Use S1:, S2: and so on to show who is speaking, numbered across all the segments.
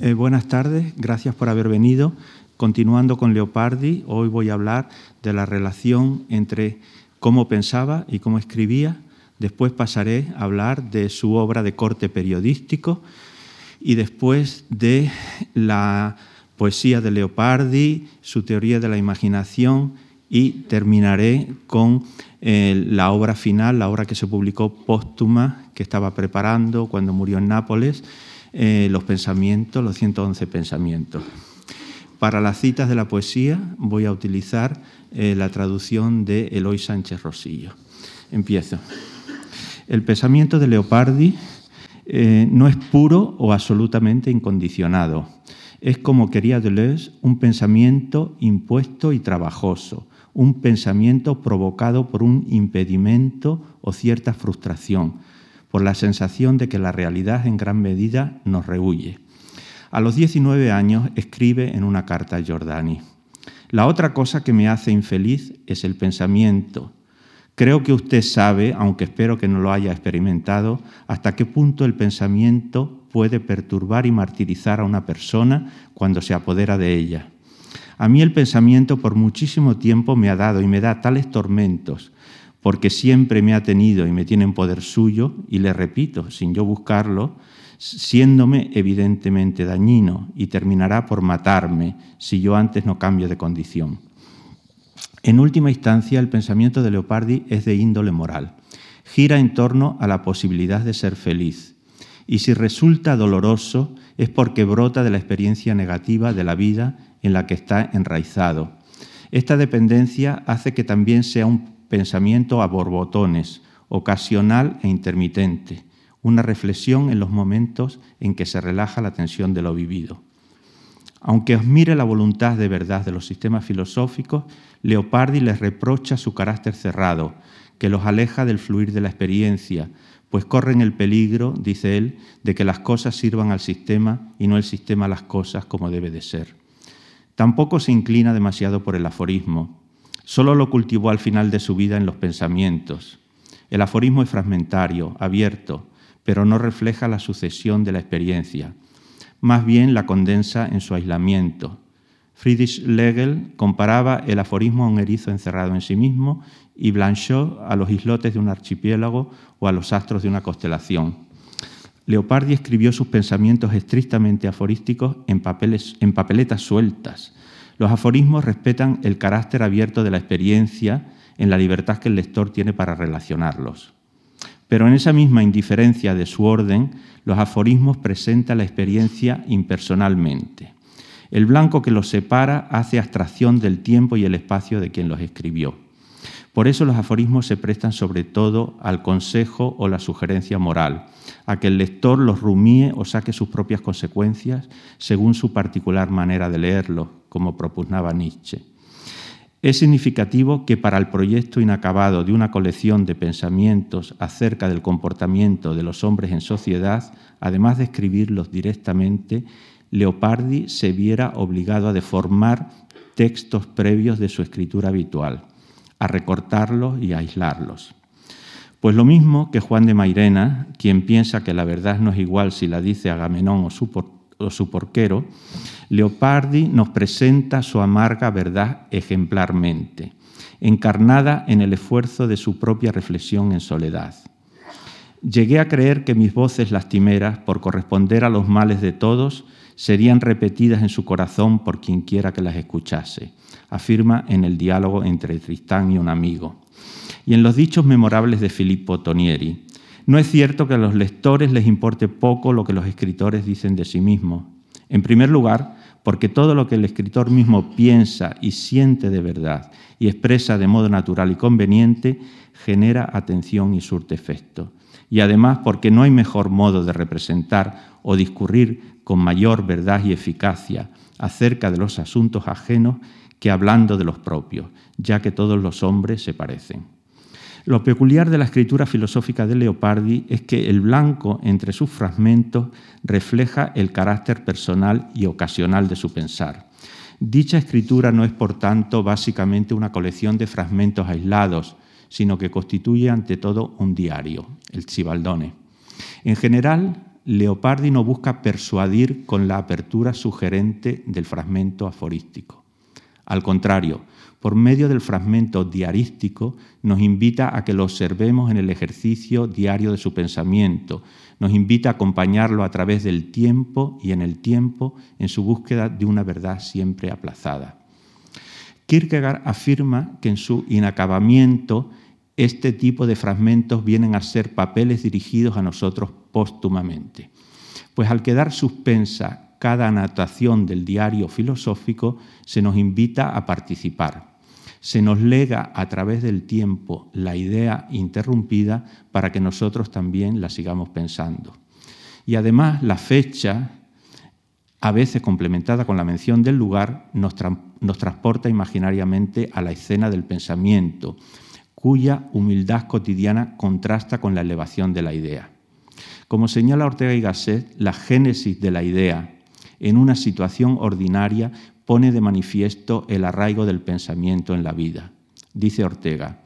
S1: Eh, buenas tardes, gracias por haber venido. Continuando con Leopardi, hoy voy a hablar de la relación entre cómo pensaba y cómo escribía. Después pasaré a hablar de su obra de corte periodístico y después de la poesía de Leopardi, su teoría de la imaginación y terminaré con eh, la obra final, la obra que se publicó póstuma, que estaba preparando cuando murió en Nápoles, eh, los pensamientos, los 111 pensamientos. Para las citas de la poesía voy a utilizar eh, la traducción de Eloy Sánchez Rosillo. Empiezo. El pensamiento de Leopardi no es puro o absolutamente incondicionado. Es como quería Deleuze, un pensamiento impuesto y trabajoso, un pensamiento provocado por un impedimento o cierta frustración, por la sensación de que la realidad en gran medida nos rehuye. A los 19 años escribe en una carta a Giordani, La otra cosa que me hace infeliz es el pensamiento. Creo que usted sabe, aunque espero que no lo haya experimentado, hasta qué punto el pensamiento puede perturbar y martirizar a una persona cuando se apodera de ella. A mí el pensamiento por muchísimo tiempo me ha dado y me da tales tormentos, porque siempre me ha tenido y me tiene en poder suyo, y le repito, sin yo buscarlo, siéndome evidentemente dañino y terminará por matarme si yo antes no cambio de condición. En última instancia, el pensamiento de Leopardi es de índole moral. Gira en torno a la posibilidad de ser feliz. Y si resulta doloroso, es porque brota de la experiencia negativa de la vida en la que está enraizado. Esta dependencia hace que también sea un pensamiento a borbotones, ocasional e intermitente, una reflexión en los momentos en que se relaja la tensión de lo vivido. Aunque admire la voluntad de verdad de los sistemas filosóficos, Leopardi les reprocha su carácter cerrado, que los aleja del fluir de la experiencia, pues corren el peligro, dice él, de que las cosas sirvan al sistema y no el sistema a las cosas como debe de ser. Tampoco se inclina demasiado por el aforismo, solo lo cultivó al final de su vida en los pensamientos. El aforismo es fragmentario, abierto, pero no refleja la sucesión de la experiencia, más bien la condensa en su aislamiento. Friedrich Legel comparaba el aforismo a un erizo encerrado en sí mismo y Blanchot a los islotes de un archipiélago o a los astros de una constelación. Leopardi escribió sus pensamientos estrictamente aforísticos en, papeletas sueltas. Los aforismos respetan el carácter abierto de la experiencia en la libertad que el lector tiene para relacionarlos. Pero en esa misma indiferencia de su orden, los aforismos presentan la experiencia impersonalmente. El blanco que los separa hace abstracción del tiempo y el espacio de quien los escribió. Por eso los aforismos se prestan sobre todo al consejo o la sugerencia moral, a que el lector los rumíe o saque sus propias consecuencias según su particular manera de leerlo, como propugnaba Nietzsche. Es significativo que para el proyecto inacabado de una colección de pensamientos acerca del comportamiento de los hombres en sociedad, además de escribirlos directamente, Leopardi se viera obligado a deformar textos previos de su escritura habitual a recortarlos y a aislarlos. Pues lo mismo que Juan de Mairena, quien piensa que la verdad no es igual si la dice Agamenón o su, porquero, Leopardi nos presenta su amarga verdad ejemplarmente, encarnada en el esfuerzo de su propia reflexión en soledad. Llegué a creer que mis voces lastimeras, por corresponder a los males de todos, serían repetidas en su corazón por quien quiera que las escuchase, afirma en el diálogo entre Tristán y un amigo. Y en los dichos memorables de Filippo Tonieri, no es cierto que a los lectores les importe poco lo que los escritores dicen de sí mismos. En primer lugar, porque todo lo que el escritor mismo piensa y siente de verdad y expresa de modo natural y conveniente genera atención y surte efecto. Y además porque no hay mejor modo de representar o discurrir con mayor verdad y eficacia acerca de los asuntos ajenos que hablando de los propios, ya que todos los hombres se parecen. Lo peculiar de la escritura filosófica de Leopardi es que el blanco entre sus fragmentos refleja el carácter personal y ocasional de su pensar. Dicha escritura no es, por tanto, básicamente una colección de fragmentos aislados, sino que constituye ante todo un diario, el Cibaldone. En general, Leopardi no busca persuadir con la apertura sugerente del fragmento aforístico. Al contrario, por medio del fragmento diarístico, nos invita a que lo observemos en el ejercicio diario de su pensamiento, nos invita a acompañarlo a través del tiempo y en el tiempo en su búsqueda de una verdad siempre aplazada. Kierkegaard afirma que en su inacabamiento este tipo de fragmentos vienen a ser papeles dirigidos a nosotros póstumamente. Pues al quedar suspensa cada anotación del diario filosófico, se nos invita a participar. Se nos lega a través del tiempo la idea interrumpida para que nosotros también la sigamos pensando. Y además la fecha, a veces complementada con la mención del lugar, nos, nos transporta imaginariamente a la escena del pensamiento, cuya humildad cotidiana contrasta con la elevación de la idea. Como señala Ortega y Gasset, la génesis de la idea en una situación ordinaria pone de manifiesto el arraigo del pensamiento en la vida. Dice Ortega,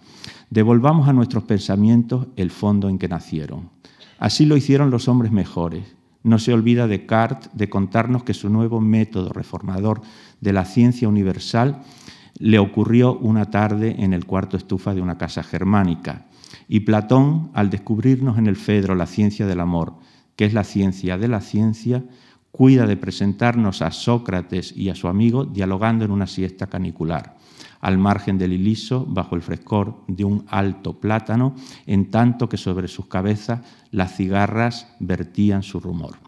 S1: devolvamos a nuestros pensamientos el fondo en que nacieron. Así lo hicieron los hombres mejores. No se olvida Descartes de contarnos que su nuevo método reformador de la ciencia universal le ocurrió una tarde en el cuarto estufa de una casa germánica. Y Platón, al descubrirnos en el Fedro la ciencia del amor, que es la ciencia de la ciencia, cuida de presentarnos a Sócrates y a su amigo dialogando en una siesta canicular, al margen del iliso, bajo el frescor de un alto plátano, en tanto que sobre sus cabezas las cigarras vertían su rumor.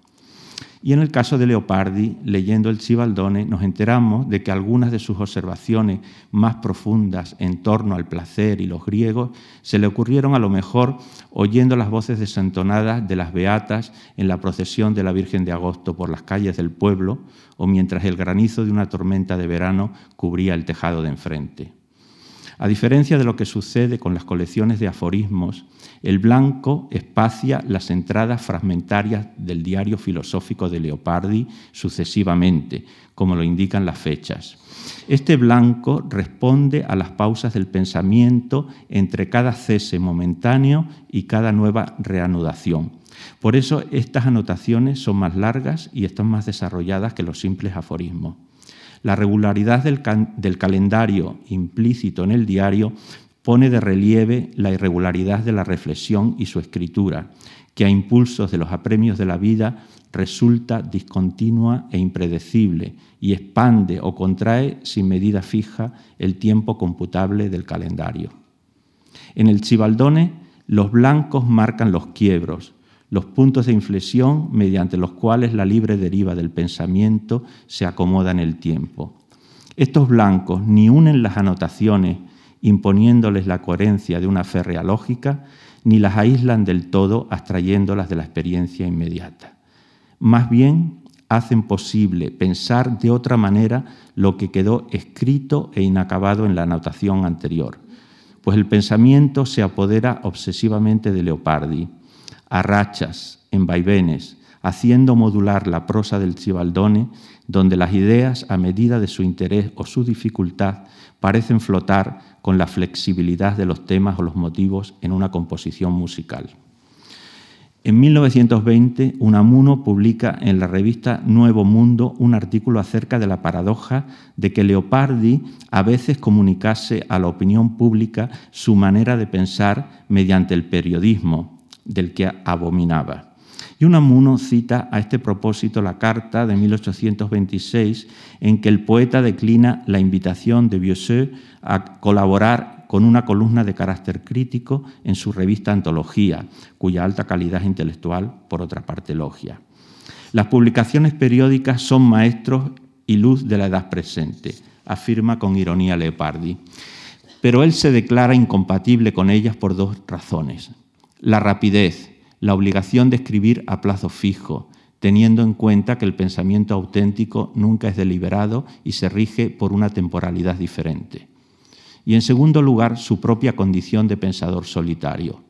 S1: Y en el caso de Leopardi, leyendo el Cibaldone, nos enteramos de que algunas de sus observaciones más profundas en torno al placer y los griegos se le ocurrieron a lo mejor oyendo las voces desentonadas de las beatas en la procesión de la Virgen de Agosto por las calles del pueblo o mientras el granizo de una tormenta de verano cubría el tejado de enfrente. A diferencia de lo que sucede con las colecciones de aforismos, el blanco espacia las entradas fragmentarias del diario filosófico de Leopardi sucesivamente, como lo indican las fechas. Este blanco responde a las pausas del pensamiento entre cada cese momentáneo y cada nueva reanudación. Por eso estas anotaciones son más largas y están más desarrolladas que los simples aforismos. La regularidad del, calendario implícito en el diario pone de relieve la irregularidad de la reflexión y su escritura, que a impulsos de los apremios de la vida resulta discontinua e impredecible y expande o contrae sin medida fija el tiempo computable del calendario. En el Chibaldone, los blancos marcan los quiebros, los puntos de inflexión mediante los cuales la libre deriva del pensamiento se acomoda en el tiempo. Estos blancos ni unen las anotaciones imponiéndoles la coherencia de una férrea lógica, ni las aíslan del todo abstrayéndolas de la experiencia inmediata. Más bien hacen posible pensar de otra manera lo que quedó escrito e inacabado en la anotación anterior, pues el pensamiento se apodera obsesivamente de Leopardi, a rachas, en vaivenes, haciendo modular la prosa del Cibaldone, donde las ideas, a medida de su interés o su dificultad, parecen flotar con la flexibilidad de los temas o los motivos en una composición musical. En 1920, Unamuno publica en la revista Nuevo Mundo un artículo acerca de la paradoja de que Leopardi a veces comunicase a la opinión pública su manera de pensar mediante el periodismo, del que abominaba. Y Unamuno cita a este propósito la carta de 1826 en que el poeta declina la invitación de Bioseux a colaborar con una columna de carácter crítico en su revista Antología, cuya alta calidad intelectual, por otra parte, elogia. Las publicaciones periódicas son maestros y luz de la edad presente, afirma con ironía Leopardi. Pero él se declara incompatible con ellas por dos razones. La rapidez, la obligación de escribir a plazo fijo, teniendo en cuenta que el pensamiento auténtico nunca es deliberado y se rige por una temporalidad diferente. Y en segundo lugar, su propia condición de pensador solitario.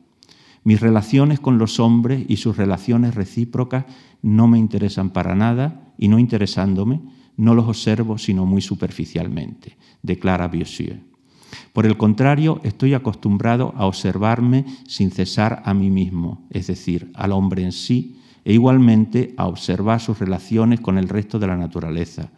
S1: Mis relaciones con los hombres y sus relaciones recíprocas no me interesan para nada y no interesándome, no los observo sino muy superficialmente, declara Biosier. Por el contrario, estoy acostumbrado a observarme sin cesar a mí mismo, es decir, al hombre en sí, e igualmente a observar sus relaciones con el resto de la naturaleza,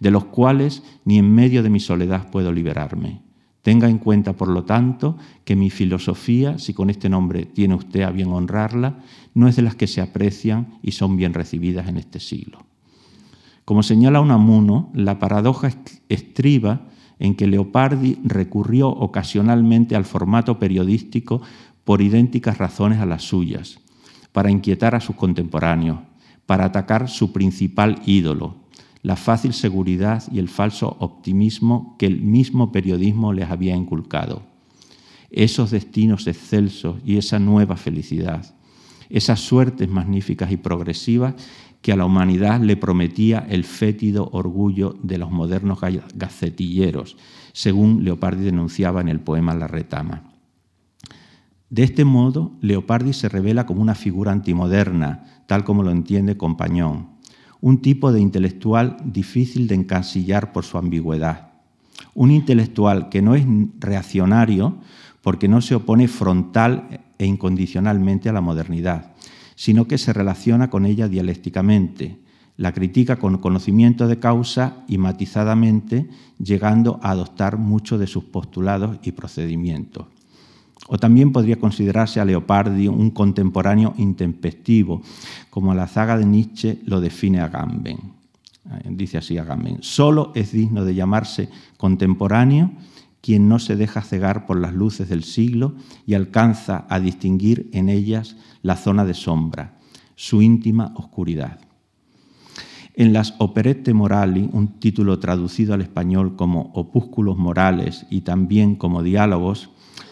S1: de los cuales ni en medio de mi soledad puedo liberarme. Tenga en cuenta, por lo tanto, que mi filosofía, si con este nombre tiene usted a bien honrarla, no es de las que se aprecian y son bien recibidas en este siglo. Como señala Unamuno, la paradoja estriba en que Leopardi recurrió ocasionalmente al formato periodístico por idénticas razones a las suyas, para inquietar a sus contemporáneos, para atacar su principal ídolo, la fácil seguridad y el falso optimismo que el mismo periodismo les había inculcado. Esos destinos excelsos y esa nueva felicidad, esas suertes magníficas y progresivas que a la humanidad le prometía el fétido orgullo de los modernos gacetilleros, según Leopardi denunciaba en el poema La retama. De este modo, Leopardi se revela como una figura antimoderna, tal como lo entiende Compañón, un tipo de intelectual difícil de encasillar por su ambigüedad. Un intelectual que no es reaccionario porque no se opone frontal e incondicionalmente a la modernidad, sino que se relaciona con ella dialécticamente, la critica con conocimiento de causa y matizadamente, llegando a adoptar muchos de sus postulados y procedimientos. O también podría considerarse a Leopardi un contemporáneo intempestivo, como la zaga de Nietzsche lo define Agamben. Eh, dice así Agamben, solo es digno de llamarse contemporáneo quien no se deja cegar por las luces del siglo y alcanza a distinguir en ellas la zona de sombra, su íntima oscuridad. En las Operette Morali, un título traducido al español como Opúsculos Morales y también como Diálogos,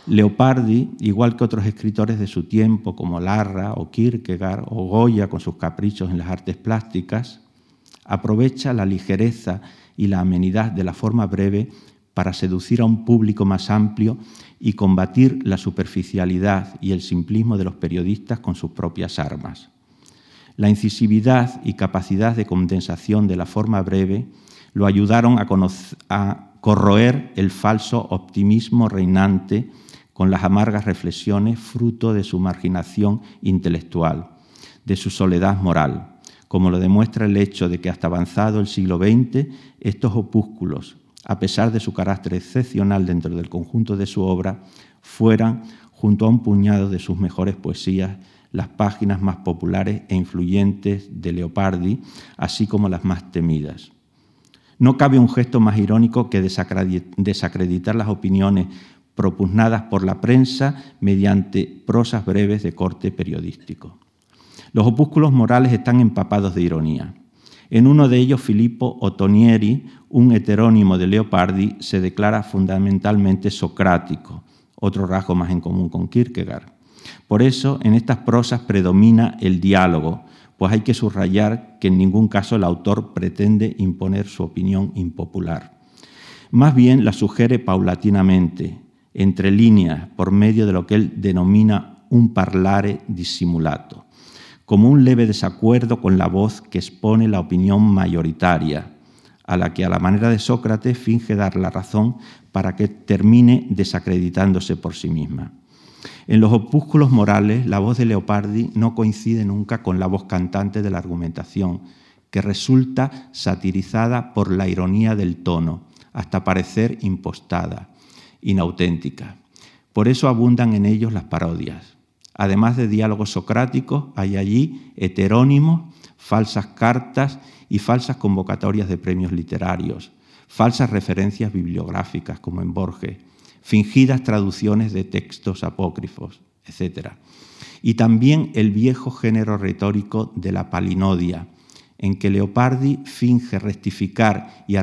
S1: Leopardi, igual que otros escritores de su tiempo como Larra o Kierkegaard o Goya con sus caprichos en las artes plásticas, aprovecha la ligereza y la amenidad de la forma breve para seducir a un público más amplio y combatir la superficialidad y el simplismo de los periodistas con sus propias armas. La incisividad y capacidad de condensación de la forma breve lo ayudaron a, corroer el falso optimismo reinante con las amargas reflexiones fruto de su marginación intelectual, de su soledad moral, como lo demuestra el hecho de que hasta avanzado el siglo XX estos opúsculos, a pesar de su carácter excepcional dentro del conjunto de su obra, fueran, junto a un puñado de sus mejores poesías, las páginas más populares e influyentes de Leopardi, así como las más temidas. No cabe un gesto más irónico que desacreditar las opiniones propugnadas por la prensa mediante prosas breves de corte periodístico. Los opúsculos morales están empapados de ironía. En uno de ellos, Filippo Ottonieri, un heterónimo de Leopardi, se declara fundamentalmente socrático, otro rasgo más en común con Kierkegaard. Por eso, en estas prosas predomina el diálogo, pues hay que subrayar que en ningún caso el autor pretende imponer su opinión impopular. Más bien la sugiere paulatinamente, entre líneas por medio de lo que él denomina un parlare dissimulato, como un leve desacuerdo con la voz que expone la opinión mayoritaria, a la que a la manera de Sócrates finge dar la razón para que termine desacreditándose por sí misma. En los opúsculos morales, la voz de Leopardi no coincide nunca con la voz cantante de la argumentación, que resulta satirizada por la ironía del tono, hasta parecer impostada inauténtica. Por eso abundan en ellos las parodias. Además de diálogos socráticos, hay allí heterónimos, falsas cartas y falsas convocatorias de premios literarios, falsas referencias bibliográficas, como en Borges, fingidas traducciones de textos apócrifos, etc. Y también el viejo género retórico de la palinodia, en que Leopardi finge rectificar y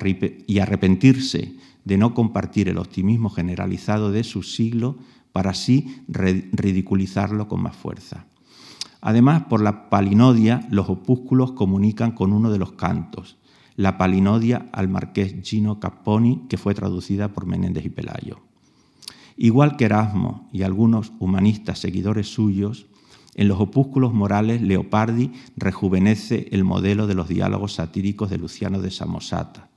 S1: arrepentirse de no compartir el optimismo generalizado de su siglo para así ridiculizarlo con más fuerza. Además, por la palinodia, los opúsculos comunican con uno de los cantos, la palinodia al marqués Gino Capponi, que fue traducida por Menéndez y Pelayo. Igual que Erasmo y algunos humanistas seguidores suyos, en los opúsculos morales Leopardi rejuvenece el modelo de los diálogos satíricos de Luciano de Samosata,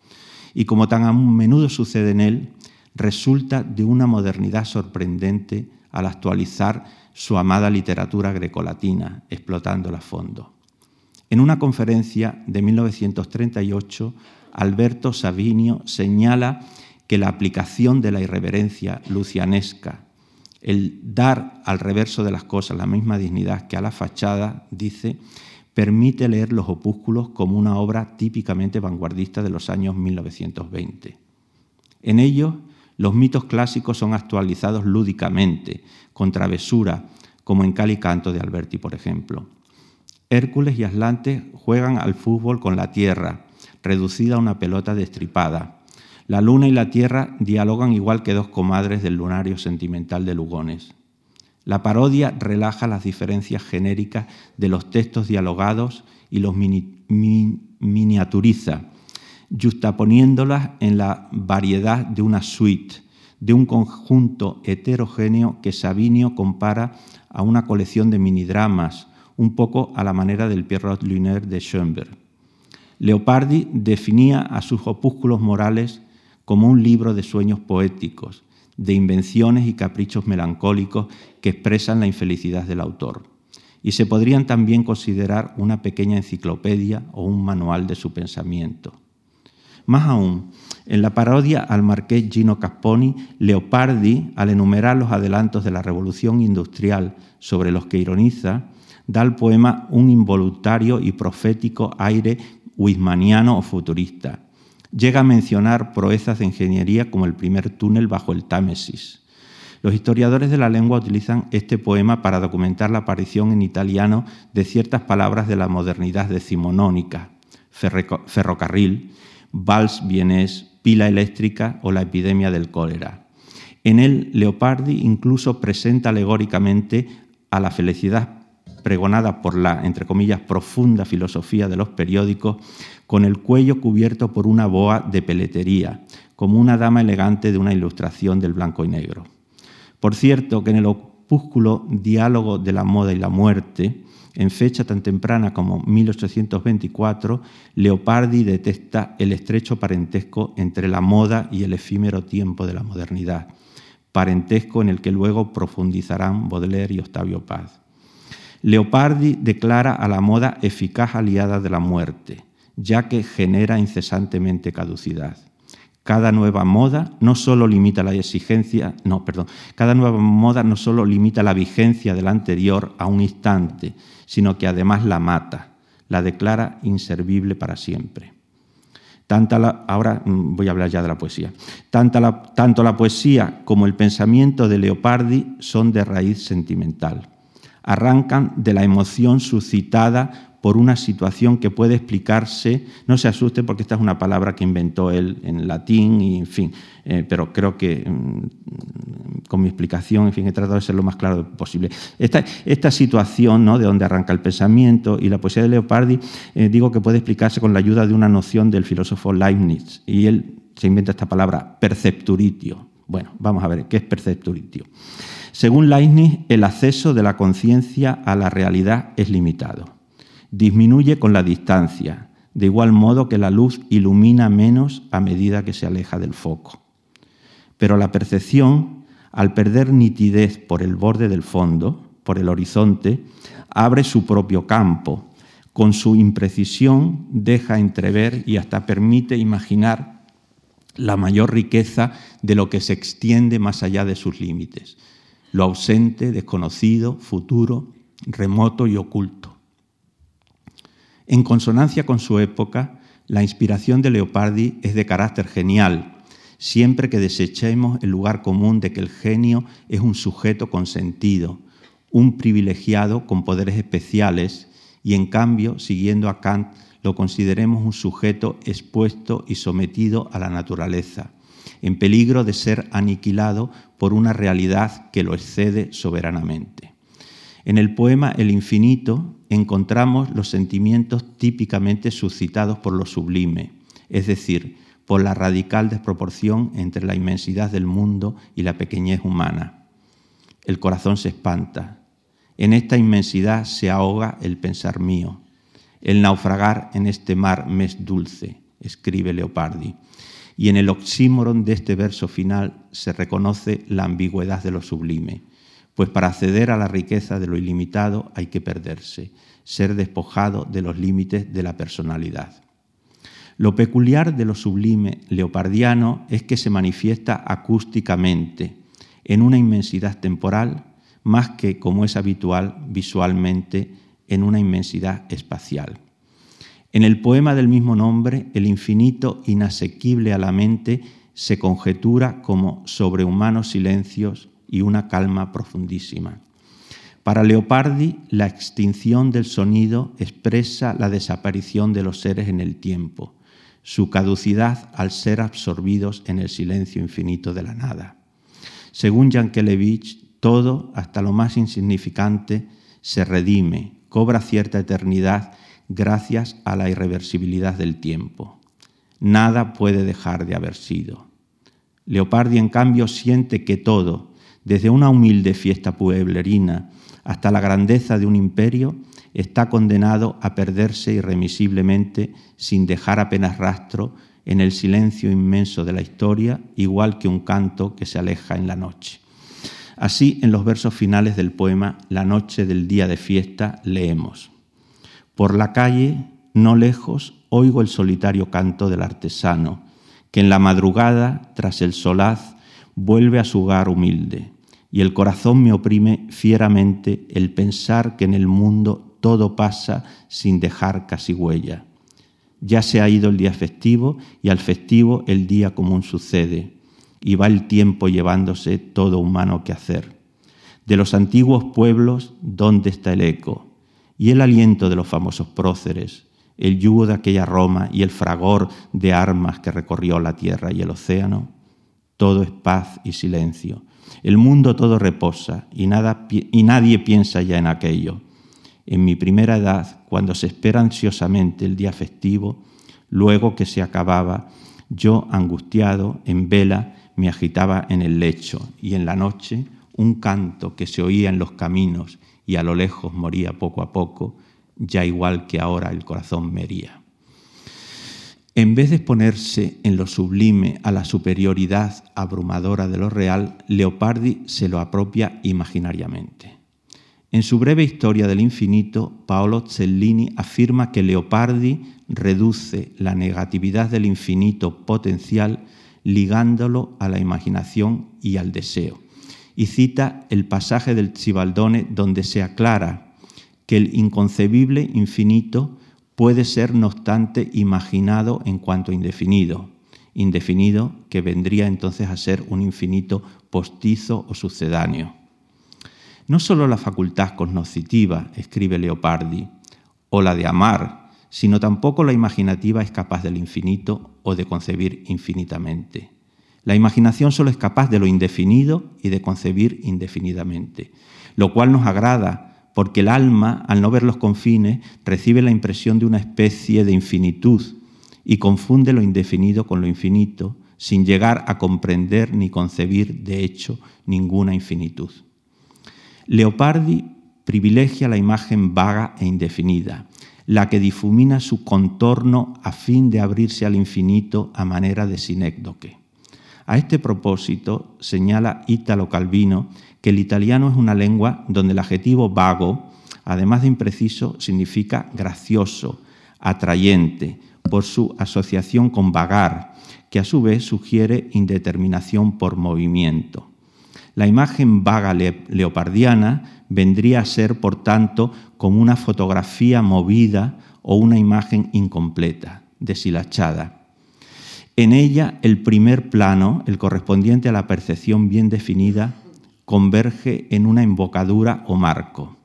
S1: y como tan a menudo sucede en él, resulta de una modernidad sorprendente al actualizar su amada literatura grecolatina, explotándola a fondo. En una conferencia de 1938, Alberto Savinio señala que la aplicación de la irreverencia lucianesca, el dar al reverso de las cosas la misma dignidad que a la fachada, dice, permite leer los opúsculos como una obra típicamente vanguardista de los años 1920. En ellos, los mitos clásicos son actualizados lúdicamente, con travesura, como en Cali Canto de Alberti, por ejemplo. Hércules y Atlante juegan al fútbol con la tierra, reducida a una pelota destripada. La luna y la tierra dialogan igual que dos comadres del lunario sentimental de Lugones. La parodia relaja las diferencias genéricas de los textos dialogados y los miniaturiza, justaponiéndolas en la variedad de una suite, de un conjunto heterogéneo que Savinio compara a una colección de minidramas, un poco a la manera del Pierrot Lunaire de Schoenberg. Leopardi definía a sus opúsculos morales como un libro de sueños poéticos, de invenciones y caprichos melancólicos que expresan la infelicidad del autor. Y se podrían también considerar una pequeña enciclopedia o un manual de su pensamiento. Más aún, en la parodia al marqués Gino Capponi, Leopardi, al enumerar los adelantos de la revolución industrial sobre los que ironiza, da al poema un involuntario y profético aire wismaniano o futurista. Llega a mencionar proezas de ingeniería como el primer túnel bajo el Támesis. Los historiadores de la lengua utilizan este poema para documentar la aparición en italiano de ciertas palabras de la modernidad decimonónica, ferrocarril, vals vienés, pila eléctrica o la epidemia del cólera. En él, Leopardi incluso presenta alegóricamente a la felicidad pregonada por la, entre comillas, profunda filosofía de los periódicos, con el cuello cubierto por una boa de peletería, como una dama elegante de una ilustración del blanco y negro. Por cierto, que en el opúsculo Diálogo de la moda y la muerte, en fecha tan temprana como 1824, Leopardi detesta el estrecho parentesco entre la moda y el efímero tiempo de la modernidad, parentesco en el que luego profundizarán Baudelaire y Octavio Paz. Leopardi declara a la moda eficaz aliada de la muerte, ya que genera incesantemente caducidad. Cada nueva moda no solo limita la limita la vigencia de la anterior a un instante, sino que además la mata, la declara inservible para siempre. Tanta ahora mm, voy a hablar ya de la poesía. la, tanto la poesía como el pensamiento de Leopardi son de raíz sentimental arrancan de la emoción suscitada por una situación que puede explicarse, no se asuste porque esta es una palabra que inventó él en latín, y en fin, eh, pero creo que mm, con mi explicación, en fin, he tratado de ser lo más claro posible. Esta, situación ¿no? de donde arranca el pensamiento y la poesía de Leopardi, eh, digo que puede explicarse con la ayuda de una noción del filósofo Leibniz, y él se inventa esta palabra, percepturitio. Bueno, vamos a ver, ¿qué es percepturitio? Según Leibniz, el acceso de la conciencia a la realidad es limitado. Disminuye con la distancia, de igual modo que la luz ilumina menos a medida que se aleja del foco. Pero la percepción, al perder nitidez por el borde del fondo, por el horizonte, abre su propio campo. Con su imprecisión deja entrever y hasta permite imaginar la mayor riqueza de lo que se extiende más allá de sus límites lo ausente, desconocido, futuro, remoto y oculto. En consonancia con su época, la inspiración de Leopardi es de carácter genial, siempre que desechemos el lugar común de que el genio es un sujeto con sentido, un privilegiado con poderes especiales, y en cambio, siguiendo a Kant, lo consideremos un sujeto expuesto y sometido a la naturaleza, en peligro de ser aniquilado por una realidad que lo excede soberanamente. En el poema El infinito encontramos los sentimientos típicamente suscitados por lo sublime, es decir, por la radical desproporción entre la inmensidad del mundo y la pequeñez humana. El corazón se espanta. En esta inmensidad se ahoga el pensar mío. El naufragar en este mar me es dulce, escribe Leopardi. Y en el oxímoron de este verso final se reconoce la ambigüedad de lo sublime, pues para acceder a la riqueza de lo ilimitado hay que perderse, ser despojado de los límites de la personalidad. Lo peculiar de lo sublime leopardiano es que se manifiesta acústicamente, en una inmensidad temporal, más que, como es habitual, visualmente, en una inmensidad espacial. En el poema del mismo nombre, el infinito inasequible a la mente se conjetura como sobrehumanos silencios y una calma profundísima. Para Leopardi, la extinción del sonido expresa la desaparición de los seres en el tiempo, su caducidad al ser absorbidos en el silencio infinito de la nada. Según Yankelevich, todo, hasta lo más insignificante, se redime, cobra cierta eternidad gracias a la irreversibilidad del tiempo. Nada puede dejar de haber sido. Leopardi, en cambio, siente que todo, desde una humilde fiesta pueblerina hasta la grandeza de un imperio, está condenado a perderse irremisiblemente sin dejar apenas rastro en el silencio inmenso de la historia, igual que un canto que se aleja en la noche. Así, en los versos finales del poema La noche del día de fiesta, leemos, Por la calle, no lejos, oigo el solitario canto del artesano, que en la madrugada, tras el solaz, vuelve a su hogar humilde, y el corazón me oprime fieramente el pensar que en el mundo todo pasa sin dejar casi huella. Ya se ha ido el día festivo y al festivo el día común sucede, y va el tiempo llevándose todo humano que hacer. De los antiguos pueblos, ¿dónde está el eco? Y el aliento de los famosos próceres, el yugo de aquella Roma y el fragor de armas que recorrió la tierra y el océano. Todo es paz y silencio. El mundo todo reposa y, nada, y nadie piensa ya en aquello. En mi primera edad, cuando se espera ansiosamente el día festivo, luego que se acababa, yo, angustiado, en vela, me agitaba en el lecho y en la noche un canto que se oía en los caminos y a lo lejos moría poco a poco, ya igual que ahora el corazón me hería. En vez de exponerse en lo sublime a la superioridad abrumadora de lo real, Leopardi se lo apropia imaginariamente. En su breve historia del infinito, Paolo Cellini afirma que Leopardi reduce la negatividad del infinito potencial ligándolo a la imaginación y al deseo. Y cita el pasaje del Cibaldone donde se aclara que el inconcebible infinito puede ser, no obstante, imaginado en cuanto indefinido, indefinido que vendría entonces a ser un infinito postizo o sucedáneo. No solo la facultad cognoscitiva, escribe Leopardi, o la de amar, sino tampoco la imaginativa es capaz del infinito o de concebir infinitamente. La imaginación solo es capaz de lo indefinido y de concebir indefinidamente, lo cual nos agrada porque el alma, al no ver los confines, recibe la impresión de una especie de infinitud y confunde lo indefinido con lo infinito, sin llegar a comprender ni concebir, de hecho, ninguna infinitud. Leopardi privilegia la imagen vaga e indefinida, la que difumina su contorno a fin de abrirse al infinito a manera de sinécdoque. A este propósito señala Ítalo Calvino que el italiano es una lengua donde el adjetivo vago, además de impreciso, significa gracioso, atrayente, por su asociación con vagar, que a su vez sugiere indeterminación por movimiento. La imagen vaga leopardiana vendría a ser, por tanto, como una fotografía movida o una imagen incompleta, deshilachada. En ella, el primer plano, el correspondiente a la percepción bien definida, converge en una embocadura o marco.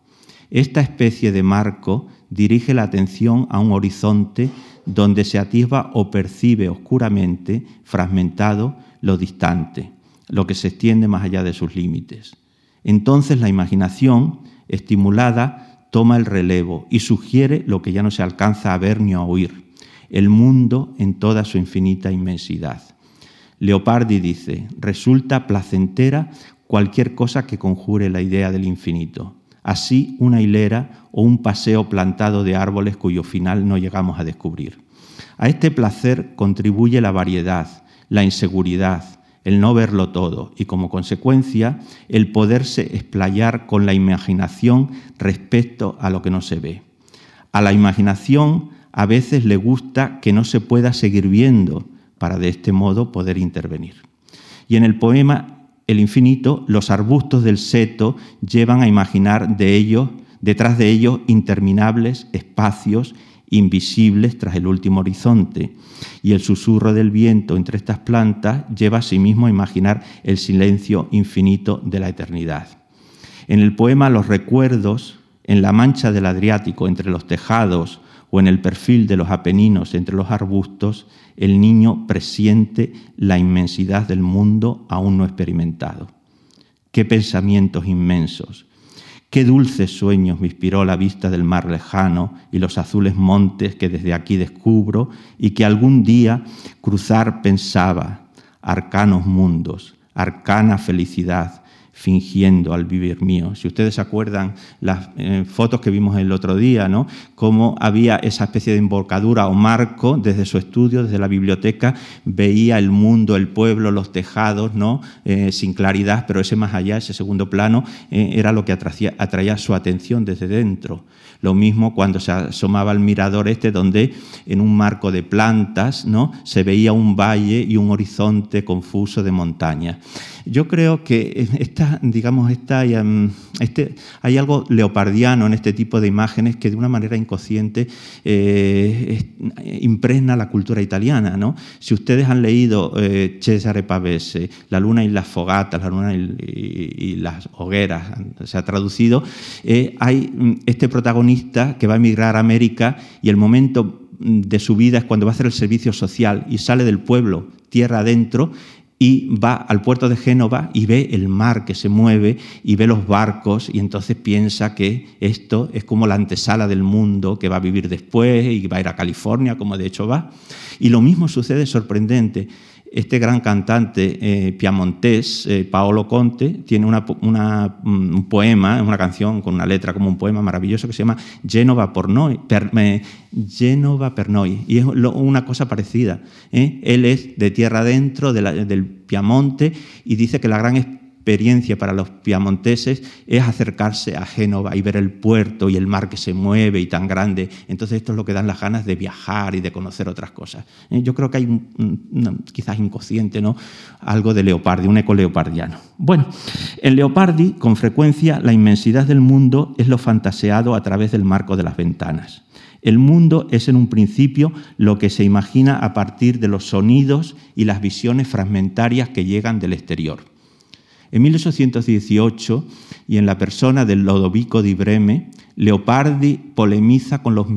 S1: Esta especie de marco dirige la atención a un horizonte donde se atisba o percibe oscuramente, fragmentado, lo distante, lo que se extiende más allá de sus límites. Entonces la imaginación, estimulada, toma el relevo y sugiere lo que ya no se alcanza a ver ni a oír, el mundo en toda su infinita inmensidad. Leopardi dice, resulta placentera cualquier cosa que conjure la idea del infinito. Así una hilera o un paseo plantado de árboles cuyo final no llegamos a descubrir. A este placer contribuye la variedad, la inseguridad, el no verlo todo y como consecuencia el poderse explayar con la imaginación respecto a lo que no se ve. A la imaginación a veces le gusta que no se pueda seguir viendo para de este modo poder intervenir. Y en el poema El infinito, los arbustos del seto llevan a imaginar de ellos, detrás de ellos interminables espacios invisibles tras el último horizonte, y el susurro del viento entre estas plantas lleva a sí mismo a imaginar el silencio infinito de la eternidad. En el poema Los recuerdos, en la mancha del Adriático entre los tejados o en el perfil de los Apeninos entre los arbustos, el niño presiente la inmensidad del mundo aún no experimentado. Qué pensamientos inmensos, Qué dulces sueños me inspiró la vista del mar lejano y los azules montes que desde aquí descubro y que algún día cruzar pensaba, arcanos mundos, arcana felicidad, fingiendo al vivir mío. Si ustedes se acuerdan las eh, fotos que vimos el otro día, ¿no? Cómo había esa especie de embocadura o marco desde su estudio, desde la biblioteca, veía el mundo, el pueblo, los tejados, ¿no? Eh, sin claridad, pero ese más allá, ese segundo plano, eh, era lo que atraía su atención desde dentro. Lo mismo cuando se asomaba al mirador este, donde en un marco de plantas ¿no? se veía un valle y un horizonte confuso de montaña. Yo creo que esta, digamos, esta, em, este, hay algo leopardiano en este tipo de imágenes que de una manera inconsciente eh, impregna la cultura italiana. ¿no? Si ustedes han leído eh, Cesare Pavese, La luna y las fogatas, La luna y, las hogueras, se ha traducido, eh, hay mm, este protagonista que va a emigrar a América y el momento de su vida es cuando va a hacer el servicio social y sale del pueblo, tierra adentro, y va al puerto de Génova y ve el mar que se mueve y ve los barcos y entonces piensa que esto es como la antesala del mundo que va a vivir después y va a ir a California, como de hecho va. Y lo mismo sucede sorprendente este gran cantante eh, piamontés, eh, Paolo Conte, tiene una, un poema, una canción con una letra como un poema maravilloso que se llama Genova por noi, Genova per noi, y es una cosa parecida. ¿eh? Él es de tierra adentro, del Piamonte, y dice que la gran experiencia para los piamonteses es acercarse a Génova y ver el puerto y el mar que se mueve y tan grande. Entonces esto es lo que dan las ganas de viajar y de conocer otras cosas. ¿Eh? Yo creo que hay quizás inconsciente, ¿no? Algo de Leopardi, un eco leopardiano. Bueno, en Leopardi con frecuencia la inmensidad del mundo es lo fantaseado a través del marco de las ventanas. El mundo es en un principio lo que se imagina a partir de los sonidos y las visiones fragmentarias que llegan del exterior. En 1818, y en la persona del Lodovico di Breme, Leopardi polemiza con los,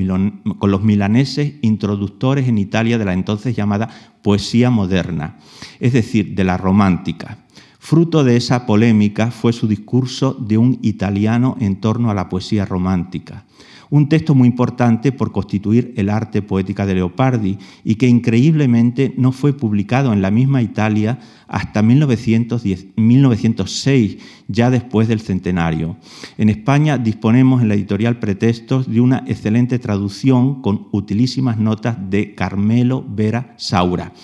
S1: con los milaneses introductores en Italia de la entonces llamada poesía moderna, es decir, de la romántica. Fruto de esa polémica fue su discurso de un italiano en torno a la poesía romántica un texto muy importante por constituir el arte poética de Leopardi y que increíblemente no fue publicado en la misma Italia hasta 1906, ya después del centenario. En España disponemos en la editorial Pretextos de una excelente traducción con utilísimas notas de Carmelo Vera Saura.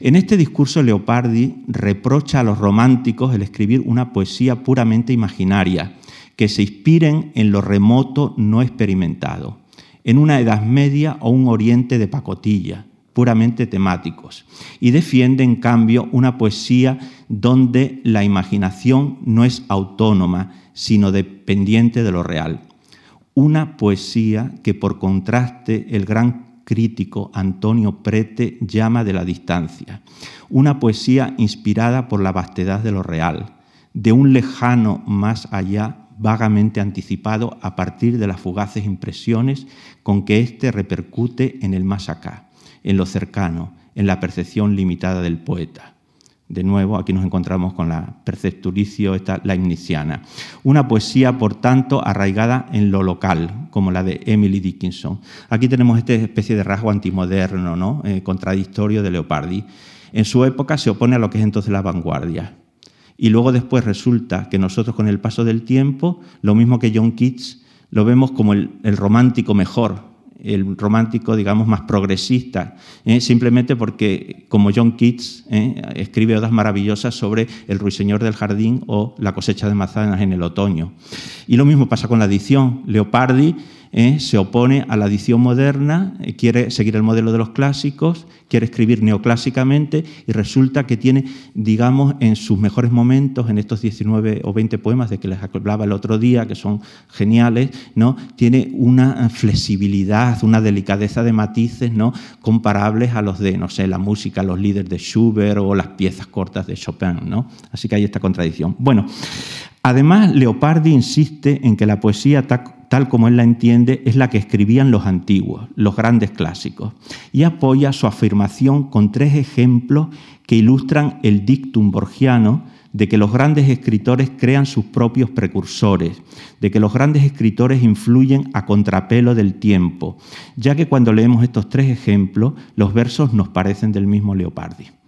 S1: En este discurso Leopardi reprocha a los románticos el escribir una poesía puramente imaginaria que se inspiren en lo remoto no experimentado, en una Edad Media o un Oriente de pacotilla, puramente temáticos, y defiende en cambio una poesía donde la imaginación no es autónoma, sino dependiente de lo real. Una poesía que por contraste el gran crítico Antonio Prete llama de la distancia. Una poesía inspirada por la vastedad de lo real, de un lejano más allá vagamente anticipado a partir de las fugaces impresiones con que éste repercute en el más acá, en lo cercano, en la percepción limitada del poeta. De nuevo, aquí nos encontramos con la percepturicio, esta, la igniciana. Una poesía, por tanto, arraigada en lo local, como la de Emily Dickinson. Aquí tenemos esta especie de rasgo antimoderno, ¿no? Eh, contradictorio de Leopardi. En su época se opone a lo que es entonces la vanguardia. Y luego después resulta que nosotros con el paso del tiempo, lo mismo que John Keats, lo vemos como el, romántico mejor, el romántico, digamos, más progresista, ¿eh? simplemente porque, como John Keats, ¿eh? escribe odas maravillosas sobre el ruiseñor del jardín o la cosecha de manzanas en el otoño. Y lo mismo pasa con la edición. Leopardi ¿eh? se opone a la edición moderna, eh, quiere seguir el modelo de los clásicos, quiere escribir neoclásicamente y resulta que tiene, digamos, en sus mejores momentos, en estos 19 o 20 poemas de que les hablaba el otro día, que son geniales, ¿no? tiene una flexibilidad, una delicadeza de matices ¿no? comparables a los de, no sé, la música, los líderes de Schubert o las piezas cortas de Chopin. ¿no? Así que hay esta contradicción. Bueno, además, Leopardi insiste en que la poesía tal como él la entiende, es la que escribían los antiguos, los grandes clásicos, y apoya su afirmación con tres ejemplos que ilustran el dictum borgiano de que los grandes escritores crean sus propios precursores, de que los grandes escritores influyen a contrapelo del tiempo, ya que cuando leemos estos tres ejemplos, los versos nos parecen del mismo Leopardi.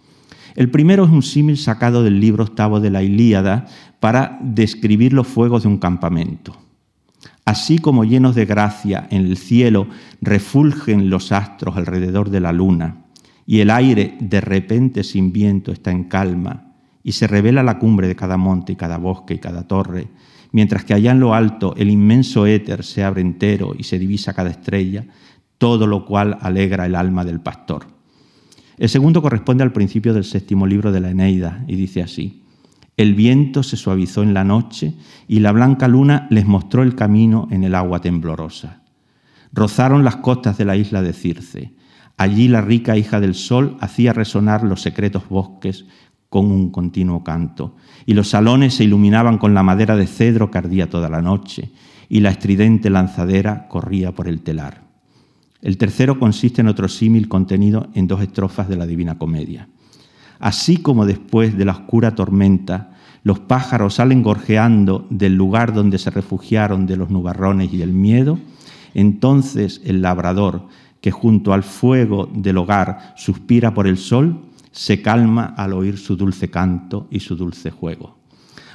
S1: El primero es un símil sacado del libro octavo de la Ilíada para describir los fuegos de un campamento. Así como llenos de gracia en el cielo refulgen los astros alrededor de la luna, y el aire de repente sin viento está en calma, y se revela la cumbre de cada monte y cada bosque y cada torre, mientras que allá en lo alto el inmenso éter se abre entero y se divisa cada estrella, todo lo cual alegra el alma del pastor. El segundo corresponde al principio del séptimo libro de la Eneida y dice así, el viento se suavizó en la noche y la blanca luna les mostró el camino en el agua temblorosa. Rozaron las costas de la isla de Circe. Allí la rica hija del sol hacía resonar los secretos bosques con un continuo canto, y los salones se iluminaban con la madera de cedro que ardía toda la noche, y la estridente lanzadera corría por el telar. El tercero consiste en otro símil contenido en dos estrofas de la Divina Comedia. Así como después de la oscura tormenta, los pájaros salen gorjeando del lugar donde se refugiaron de los nubarrones y el miedo, entonces el labrador, que junto al fuego del hogar suspira por el sol, se calma al oír su dulce canto y su dulce juego.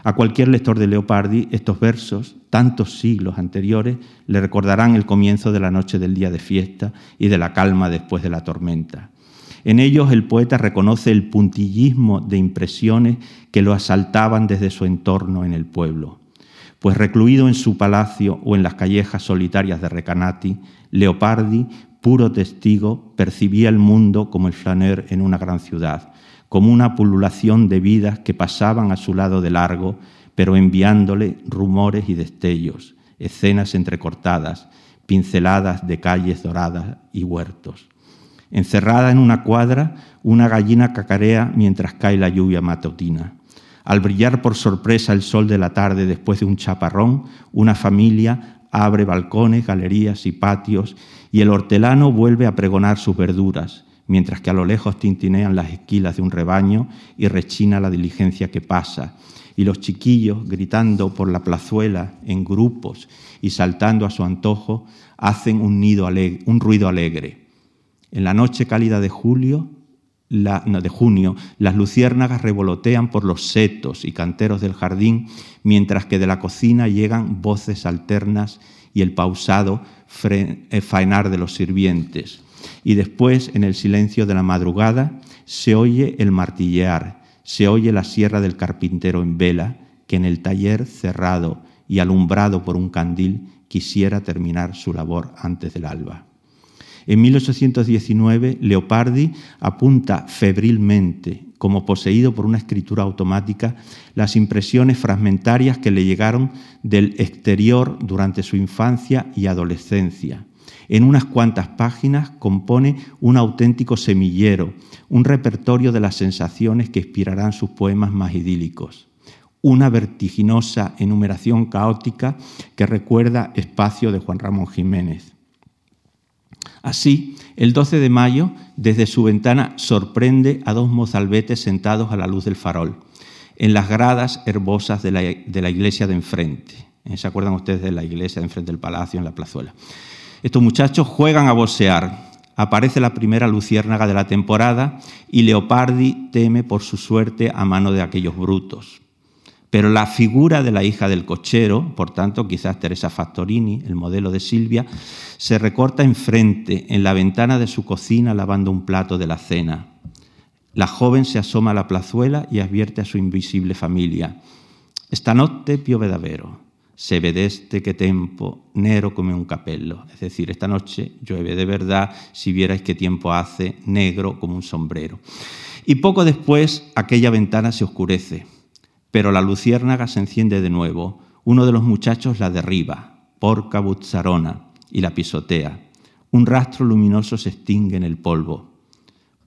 S1: A cualquier lector de Leopardi, estos versos, tantos siglos anteriores, le recordarán el comienzo de la noche del día de fiesta y de la calma después de la tormenta. En ellos el poeta reconoce el puntillismo de impresiones que lo asaltaban desde su entorno en el pueblo. Pues recluido en su palacio o en las callejas solitarias de Recanati, Leopardi, puro testigo, percibía el mundo como el flaner en una gran ciudad, como una pululación de vidas que pasaban a su lado de largo, pero enviándole rumores y destellos, escenas entrecortadas, pinceladas de calles doradas y huertos. Encerrada en una cuadra, una gallina cacarea mientras cae la lluvia matutina. Al brillar por sorpresa el sol de la tarde después de un chaparrón, una familia abre balcones, galerías y patios y el hortelano vuelve a pregonar sus verduras, mientras que a lo lejos tintinean las esquilas de un rebaño y rechina la diligencia que pasa, y los chiquillos, gritando por la plazuela en grupos y saltando a su antojo, hacen un, nido un ruido alegre. En la noche cálida de julio, de junio, las luciérnagas revolotean por los setos y canteros del jardín, mientras que de la cocina llegan voces alternas y el pausado eh, faenar de los sirvientes. Y después, en el silencio de la madrugada, se oye el martillear, se oye la sierra del carpintero en vela, que en el taller cerrado y alumbrado por un candil quisiera terminar su labor antes del alba. En 1819, Leopardi apunta febrilmente, como poseído por una escritura automática, las impresiones fragmentarias que le llegaron del exterior durante su infancia y adolescencia. En unas cuantas páginas compone un auténtico semillero, un repertorio de las sensaciones que inspirarán sus poemas más idílicos. Una vertiginosa enumeración caótica que recuerda Espacio de Juan Ramón Jiménez. Así, el 12 de mayo, desde su ventana, sorprende a dos mozalbetes sentados a la luz del farol, en las gradas herbosas de la, iglesia de enfrente. ¿Eh? ¿Se acuerdan ustedes de la iglesia de enfrente del palacio, en la plazuela? Estos muchachos juegan a bocear. Aparece la primera luciérnaga de la temporada y Leopardi teme por su suerte a mano de aquellos brutos. Pero la figura de la hija del cochero, por tanto, quizás Teresa Fattorini, el modelo de Silvia, se recorta enfrente, en la ventana de su cocina, lavando un plato de la cena. La joven se asoma a la plazuela y advierte a su invisible familia. Esta noche piove davvero, se vedeste qué tempo, nero como un capello. Es decir, esta noche llueve de verdad, si vierais qué tiempo hace, negro como un sombrero. Y poco después aquella ventana se oscurece pero la luciérnaga se enciende de nuevo. Uno de los muchachos la derriba, porca buzzarona, y la pisotea. Un rastro luminoso se extingue en el polvo.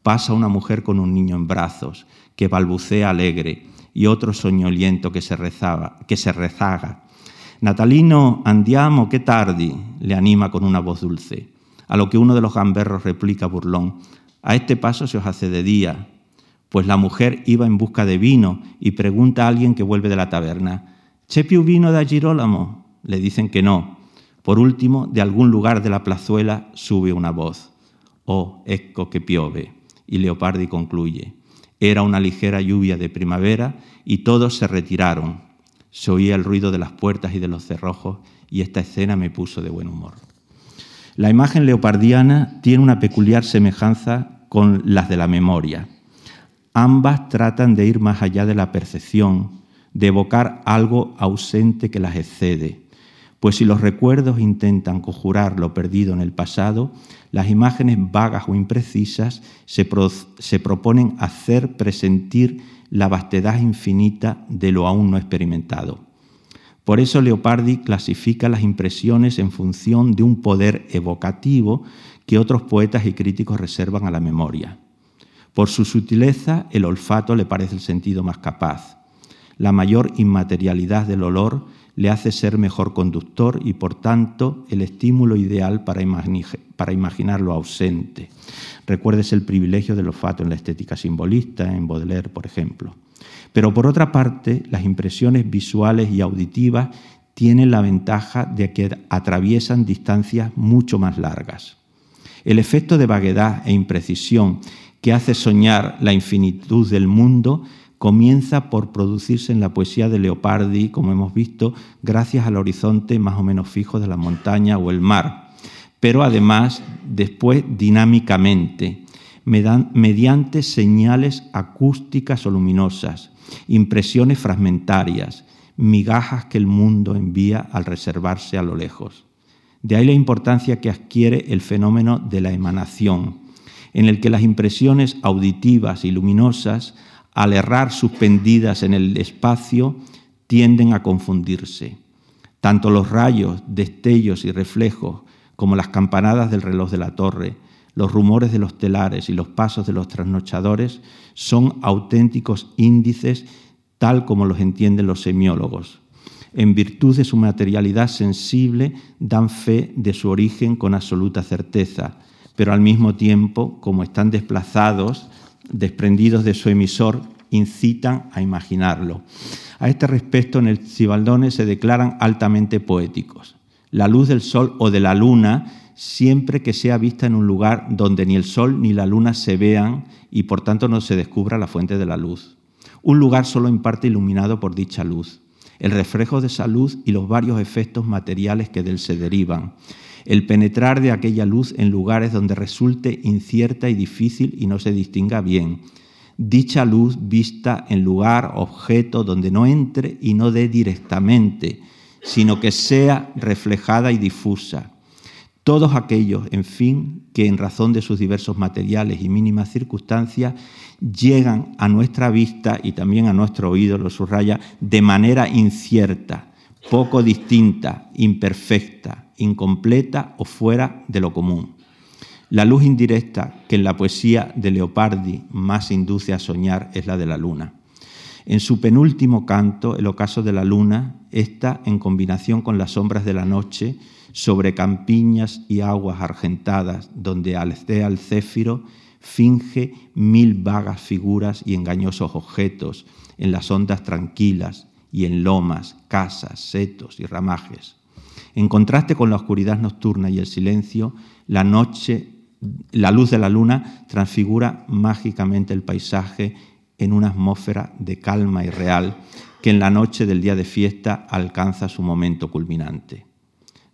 S1: Pasa una mujer con un niño en brazos, que balbucea alegre, y otro soñoliento que se, que se rezaga. Natalino, andiamo, qué tardi, le anima con una voz dulce. A lo que uno de los gamberros replica burlón, a este paso se os hace de día, pues la mujer iba en busca de vino y pregunta a alguien que vuelve de la taberna, ¿C'è vino da Girolamo? Le dicen que no. Por último, de algún lugar de la plazuela sube una voz. Oh, ecco que piove. Y Leopardi concluye. Era una ligera lluvia de primavera y todos se retiraron. Se oía el ruido de las puertas y de los cerrojos y esta escena me puso de buen humor. La imagen leopardiana tiene una peculiar semejanza con las de la memoria. Ambas tratan de ir más allá de la percepción, de evocar algo ausente que las excede. Pues si los recuerdos intentan conjurar lo perdido en el pasado, las imágenes vagas o imprecisas se, proponen hacer presentir la vastedad infinita de lo aún no experimentado. Por eso Leopardi clasifica las impresiones en función de un poder evocativo que otros poetas y críticos reservan a la memoria. Por su sutileza, el olfato le parece el sentido más capaz. La mayor inmaterialidad del olor le hace ser mejor conductor y, por tanto, el estímulo ideal para, imaginar lo ausente. Recuerdes el privilegio del olfato en la estética simbolista, en Baudelaire, por ejemplo. Pero, por otra parte, las impresiones visuales y auditivas tienen la ventaja de que atraviesan distancias mucho más largas. El efecto de vaguedad e imprecisión que hace soñar la infinitud del mundo, comienza por producirse en la poesía de Leopardi, como hemos visto, gracias al horizonte más o menos fijo de la montaña o el mar, pero además después dinámicamente, mediante señales acústicas o luminosas, impresiones fragmentarias, migajas que el mundo envía al reservarse a lo lejos. De ahí la importancia que adquiere el fenómeno de la emanación, en el que las impresiones auditivas y luminosas, al errar suspendidas en el espacio, tienden a confundirse. Tanto los rayos, destellos y reflejos, como las campanadas del reloj de la torre, los rumores de los telares y los pasos de los trasnochadores son auténticos índices tal como los entienden los semiólogos. En virtud de su materialidad sensible, dan fe de su origen con absoluta certeza, pero al mismo tiempo, como están desplazados, desprendidos de su emisor, incitan a imaginarlo. A este respecto, en el Cibaldone se declaran altamente poéticos. La luz del sol o de la luna, siempre que sea vista en un lugar donde ni el sol ni la luna se vean y por tanto no se descubra la fuente de la luz. Un lugar solo en parte iluminado por dicha luz. El reflejo de esa luz y los varios efectos materiales que de él se derivan el penetrar de aquella luz en lugares donde resulte incierta y difícil y no se distinga bien. Dicha luz vista en lugar, objeto, donde no entre y no dé directamente, sino que sea reflejada y difusa. Todos aquellos, en fin, que en razón de sus diversos materiales y mínimas circunstancias llegan a nuestra vista y también a nuestro oído, lo subraya, de manera incierta, poco distinta, imperfecta, incompleta o fuera de lo común. La luz indirecta que en la poesía de Leopardi más induce a soñar es la de la luna. En su penúltimo canto, El ocaso de la luna, está en combinación con las sombras de la noche sobre campiñas y aguas argentadas, donde Alcea el céfiro finge mil vagas figuras y engañosos objetos en las ondas tranquilas y en lomas, casas, setos y ramajes. En contraste con la oscuridad nocturna y el silencio, la noche, la luz de la luna transfigura mágicamente el paisaje en una atmósfera de calma y real que en la noche del día de fiesta alcanza su momento culminante.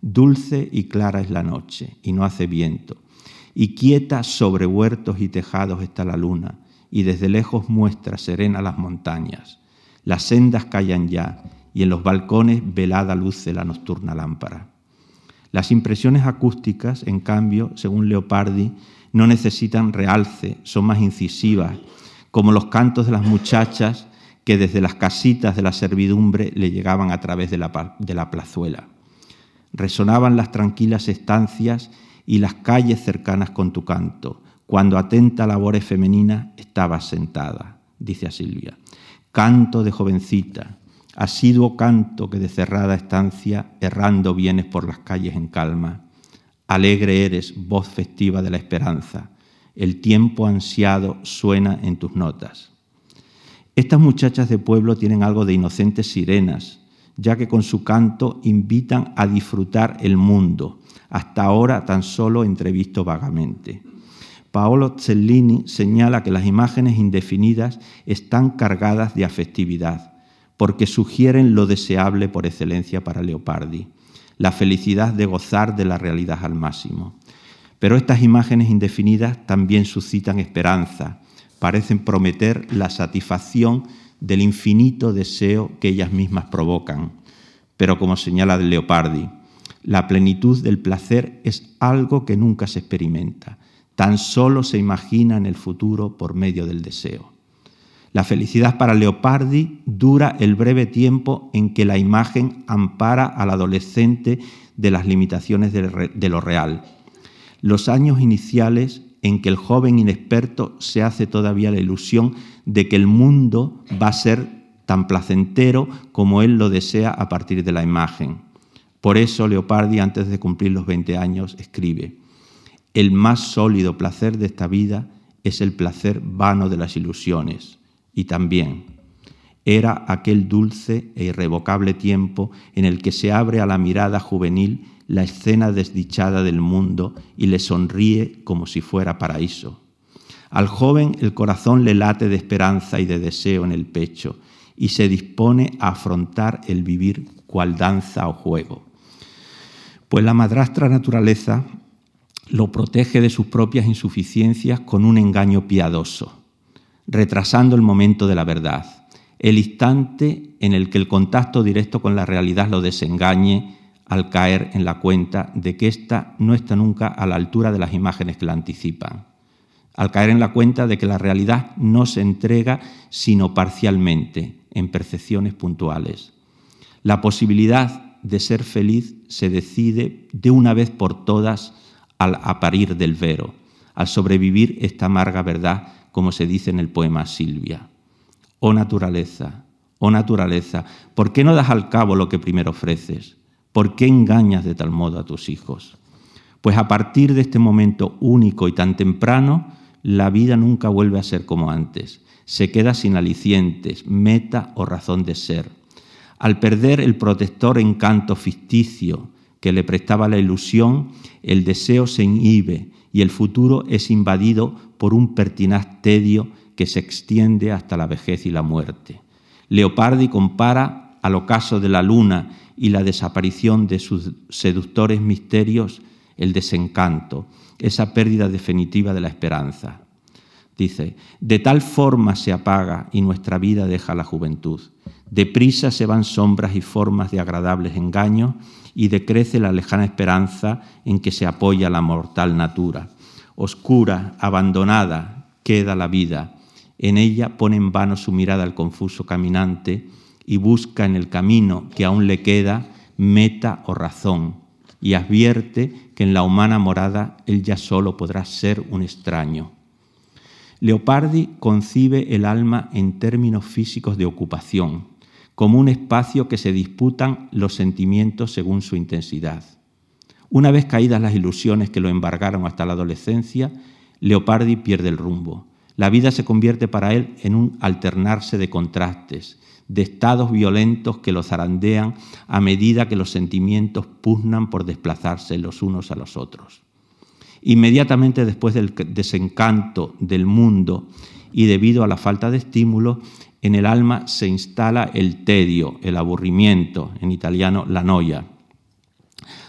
S1: Dulce y clara es la noche y no hace viento, y quieta sobre huertos y tejados está la luna, y desde lejos muestra serena las montañas. Las sendas callan ya, y en los balcones velada luce la nocturna lámpara. Las impresiones acústicas, en cambio, según Leopardi, no necesitan realce, son más incisivas, como los cantos de las muchachas que desde las casitas de la servidumbre le llegaban a través de la, de la plazuela. Resonaban las tranquilas estancias y las calles cercanas con tu canto, cuando atenta labores femenina estabas sentada, dice a Silvia. Canto de jovencita, asiduo canto que de cerrada estancia errando vienes por las calles en calma. Alegre eres, voz festiva de la esperanza, el tiempo ansiado suena en tus notas. Estas muchachas de pueblo tienen algo de inocentes sirenas, ya que con su canto invitan a disfrutar el mundo, hasta ahora tan solo entrevisto vagamente. Paolo Cellini señala que las imágenes indefinidas están cargadas de afectividad, porque sugieren lo deseable por excelencia para Leopardi, la felicidad de gozar de la realidad al máximo. Pero estas imágenes indefinidas también suscitan esperanza, parecen prometer la satisfacción del infinito deseo que ellas mismas provocan. Pero como señala Leopardi, la plenitud del placer es algo que nunca se experimenta, tan solo se imagina en el futuro por medio del deseo. La felicidad para Leopardi dura el breve tiempo en que la imagen ampara al adolescente de las limitaciones de lo real. Los años iniciales en que el joven inexperto se hace todavía la ilusión de que el mundo va a ser tan placentero como él lo desea a partir de la imagen. Por eso Leopardi, antes de cumplir los 20 años, escribe, el más sólido placer de esta vida es el placer vano de las ilusiones. Y también era aquel dulce e irrevocable tiempo en el que se abre a la mirada juvenil la escena desdichada del mundo y le sonríe como si fuera paraíso. Al joven el corazón le late de esperanza y de deseo en el pecho y se dispone a afrontar el vivir cual danza o juego. Pues la madrastra naturaleza lo protege de sus propias insuficiencias con un engaño piadoso, retrasando el momento de la verdad, el instante en el que el contacto directo con la realidad lo desengañe al caer en la cuenta de que ésta no está nunca a la altura de las imágenes que la anticipan, al caer en la cuenta de que la realidad no se entrega sino parcialmente, en percepciones puntuales. La posibilidad de ser feliz se decide de una vez por todas al aparir del vero, al sobrevivir esta amarga verdad, como se dice en el poema Silvia. Oh naturaleza, oh naturaleza, ¿por qué no das al cabo lo que primero ofreces? ¿Por qué engañas de tal modo a tus hijos? Pues a partir de este momento único y tan temprano, la vida nunca vuelve a ser como antes. Se queda sin alicientes, meta o razón de ser. Al perder el protector encanto ficticio que le prestaba la ilusión, el deseo se inhibe y el futuro es invadido por un pertinaz tedio que se extiende hasta la vejez y la muerte. Leopardi compara al ocaso de la luna y la desaparición de sus seductores misterios, el desencanto, esa pérdida definitiva de la esperanza. Dice, de tal forma se apaga y nuestra vida deja la juventud. Deprisa se van sombras y formas de agradables engaños y decrece la lejana esperanza en que se apoya la mortal natura. Oscura, abandonada, queda la vida. En ella pone en vano su mirada al confuso caminante y busca en el camino que aún le queda meta o razón y advierte que en la humana morada él ya solo podrá ser un extraño. Leopardi concibe el alma en términos físicos de ocupación, como un espacio que se disputan los sentimientos según su intensidad. Una vez caídas las ilusiones que lo embargaron hasta la adolescencia, Leopardi pierde el rumbo. La vida se convierte para él en un alternarse de contrastes, de estados violentos que lo zarandean a medida que los sentimientos pugnan por desplazarse los unos a los otros. Inmediatamente después del desencanto del mundo y debido a la falta de estímulo, en el alma se instala el tedio, el aburrimiento, en italiano la noia.